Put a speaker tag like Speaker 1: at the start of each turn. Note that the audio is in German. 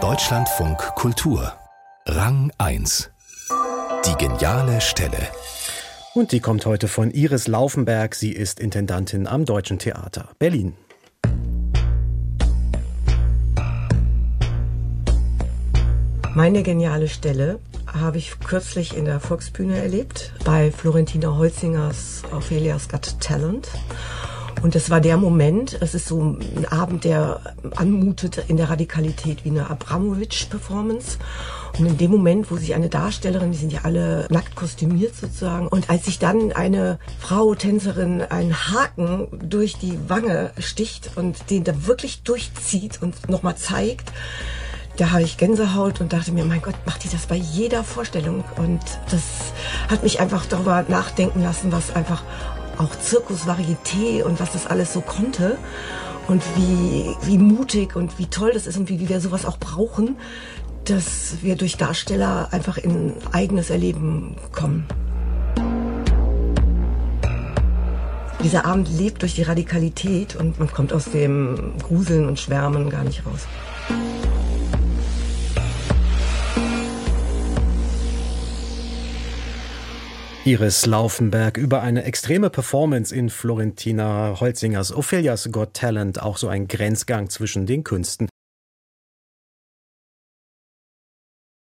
Speaker 1: Deutschlandfunk Kultur Rang 1 Die geniale Stelle
Speaker 2: und die kommt heute von Iris Laufenberg. Sie ist Intendantin am Deutschen Theater Berlin.
Speaker 3: Meine geniale Stelle habe ich kürzlich in der Volksbühne erlebt, bei Florentina Holzingers Ophelia's Got Talent. Und das war der Moment, es ist so ein Abend, der anmutet in der Radikalität wie eine Abramowitsch-Performance. Und in dem Moment, wo sich eine Darstellerin, die sind ja alle nackt kostümiert sozusagen, und als sich dann eine Frau, Tänzerin, einen Haken durch die Wange sticht und den da wirklich durchzieht und nochmal zeigt, da habe ich Gänsehaut und dachte mir, mein Gott, macht die das bei jeder Vorstellung? Und das hat mich einfach darüber nachdenken lassen, was einfach auch Zirkus, Varieté und was das alles so konnte und wie, wie mutig und wie toll das ist und wie, wie wir sowas auch brauchen, dass wir durch Darsteller einfach in eigenes Erleben kommen. Dieser Abend lebt durch die Radikalität und man kommt aus dem Gruseln und Schwärmen gar nicht raus.
Speaker 2: Iris Laufenberg über eine extreme Performance in Florentina Holzingers Ophelias Got Talent, auch so ein Grenzgang zwischen den Künsten.